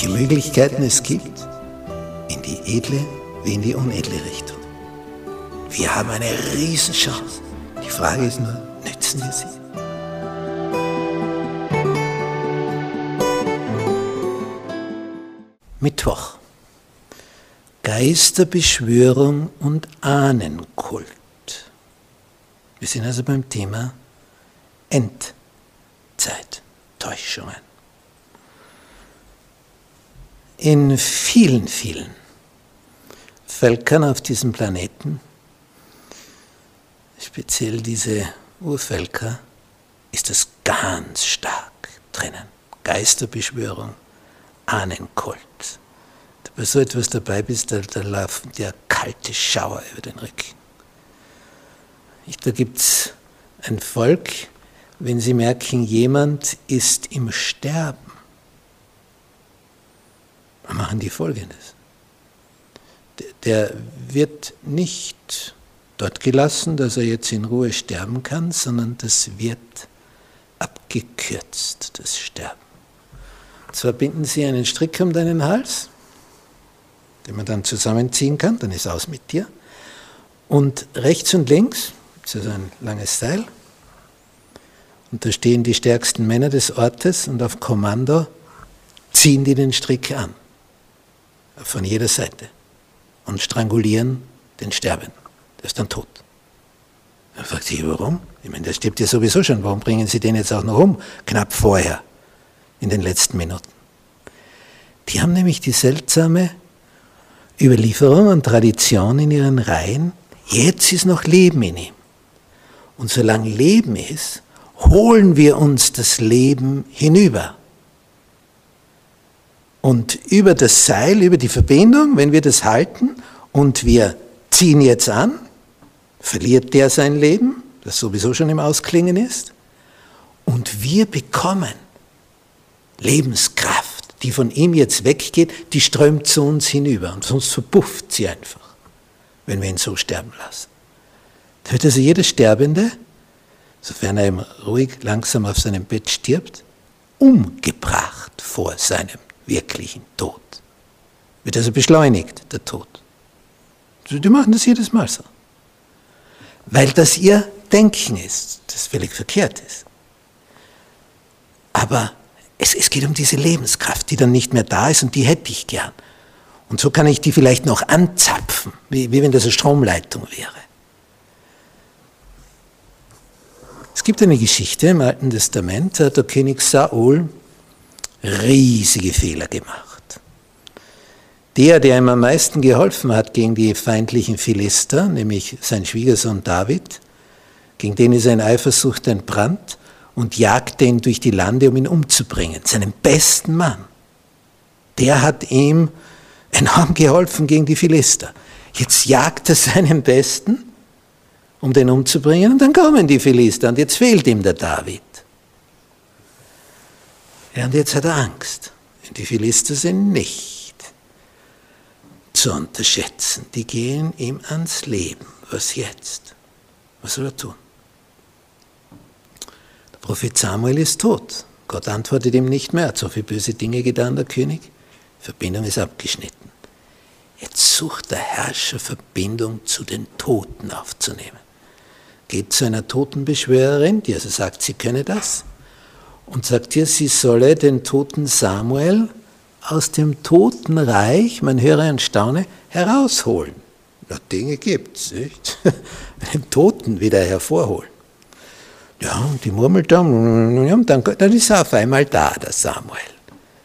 welche Möglichkeiten es gibt, in die edle wie in die unedle Richtung. Wir haben eine Riesenchance. Die Frage ist nur, nützen wir sie? Mittwoch. Geisterbeschwörung und Ahnenkult. Wir sind also beim Thema Endzeittäuschungen. In vielen, vielen Völkern auf diesem Planeten, speziell diese Urvölker, ist das ganz stark drinnen. Geisterbeschwörung, Ahnenkult. Wenn du bei so etwas dabei bist, da, da laufen dir kalte Schauer über den Rücken. Da gibt es ein Volk, wenn sie merken, jemand ist im Sterben, machen die Folgendes. Der wird nicht dort gelassen, dass er jetzt in Ruhe sterben kann, sondern das wird abgekürzt, das Sterben. Zwar binden sie einen Strick um deinen Hals, den man dann zusammenziehen kann, dann ist aus mit dir. Und rechts und links ist also ein langes Seil. Und da stehen die stärksten Männer des Ortes und auf Kommando ziehen die den Strick an. Von jeder Seite. Und strangulieren den Sterbenden. Der ist dann tot. Dann fragt sich, warum? Ich meine, der stirbt ja sowieso schon. Warum bringen Sie den jetzt auch noch um? Knapp vorher in den letzten Minuten. Die haben nämlich die seltsame Überlieferung und Tradition in ihren Reihen, jetzt ist noch Leben in ihm. Und solange Leben ist, holen wir uns das Leben hinüber. Und über das Seil, über die Verbindung, wenn wir das halten und wir ziehen jetzt an, verliert der sein Leben, das sowieso schon im Ausklingen ist, und wir bekommen Lebenskraft, die von ihm jetzt weggeht, die strömt zu uns hinüber und sonst verpufft sie einfach, wenn wir ihn so sterben lassen. Da wird also jeder Sterbende, sofern er ihm ruhig langsam auf seinem Bett stirbt, umgebracht vor seinem wirklichen Tod. Wird also beschleunigt, der Tod. Die machen das jedes Mal so. Weil das ihr Denken ist, das völlig verkehrt ist. Aber es, es geht um diese Lebenskraft, die dann nicht mehr da ist und die hätte ich gern. Und so kann ich die vielleicht noch anzapfen, wie, wie wenn das eine Stromleitung wäre. Es gibt eine Geschichte im Alten Testament, der König Saul riesige Fehler gemacht. Der, der ihm am meisten geholfen hat gegen die feindlichen Philister, nämlich sein Schwiegersohn David, gegen den ist ein Eifersucht entbrannt, und jagte ihn durch die Lande, um ihn umzubringen, seinen besten Mann. Der hat ihm enorm geholfen gegen die Philister. Jetzt jagt er seinen Besten, um den umzubringen, und dann kommen die Philister, und jetzt fehlt ihm der David. Ja, und jetzt hat er Angst. Die Philister sind nicht zu unterschätzen. Die gehen ihm ans Leben. Was jetzt? Was soll er tun? Prophet Samuel ist tot. Gott antwortet ihm nicht mehr, hat so viele böse Dinge getan, der König. Verbindung ist abgeschnitten. Jetzt sucht der Herrscher Verbindung zu den Toten aufzunehmen. Geht zu einer Totenbeschwörerin, die also sagt, sie könne das, und sagt ihr, sie solle den toten Samuel aus dem Totenreich, man höre und staune, herausholen. Na, Dinge gibt's, nicht? Den Toten wieder hervorholen. Ja, und die murmelt dann, dann, dann ist er auf einmal da, der Samuel,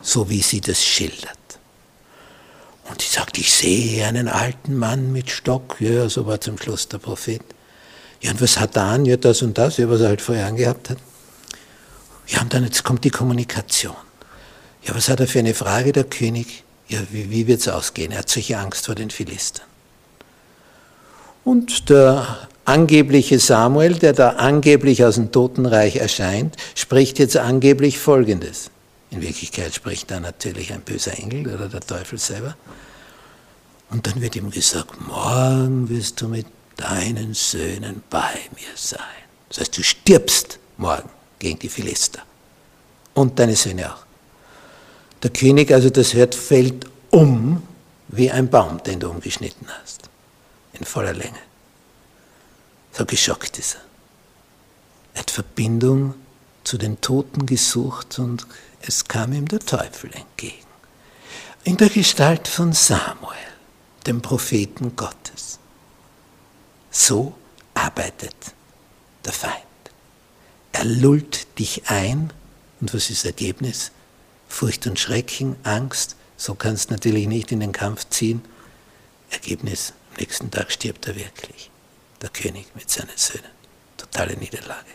so wie sie das schildert. Und sie sagt, ich sehe einen alten Mann mit Stock, ja, so war zum Schluss der Prophet. Ja, und was hat er an? Ja, das und das, ja, was er halt vorher angehabt hat. Ja, und dann jetzt kommt die Kommunikation. Ja, was hat er für eine Frage, der König? Ja, wie, wie wird es ausgehen? Er hat solche Angst vor den Philistern. Und der angebliche Samuel, der da angeblich aus dem Totenreich erscheint, spricht jetzt angeblich Folgendes. In Wirklichkeit spricht da natürlich ein böser Engel oder der Teufel selber. Und dann wird ihm gesagt, morgen wirst du mit deinen Söhnen bei mir sein. Das heißt, du stirbst morgen gegen die Philister. Und deine Söhne auch. Der König, also das hört, fällt um wie ein Baum, den du umgeschnitten hast. In voller Länge. So geschockt ist er. Er hat Verbindung zu den Toten gesucht und es kam ihm der Teufel entgegen. In der Gestalt von Samuel, dem Propheten Gottes. So arbeitet der Feind. Er lullt dich ein. Und was ist das Ergebnis? Furcht und Schrecken, Angst. So kannst du natürlich nicht in den Kampf ziehen. Ergebnis, am nächsten Tag stirbt er wirklich. Der König mit seinen Söhnen. Totale Niederlage.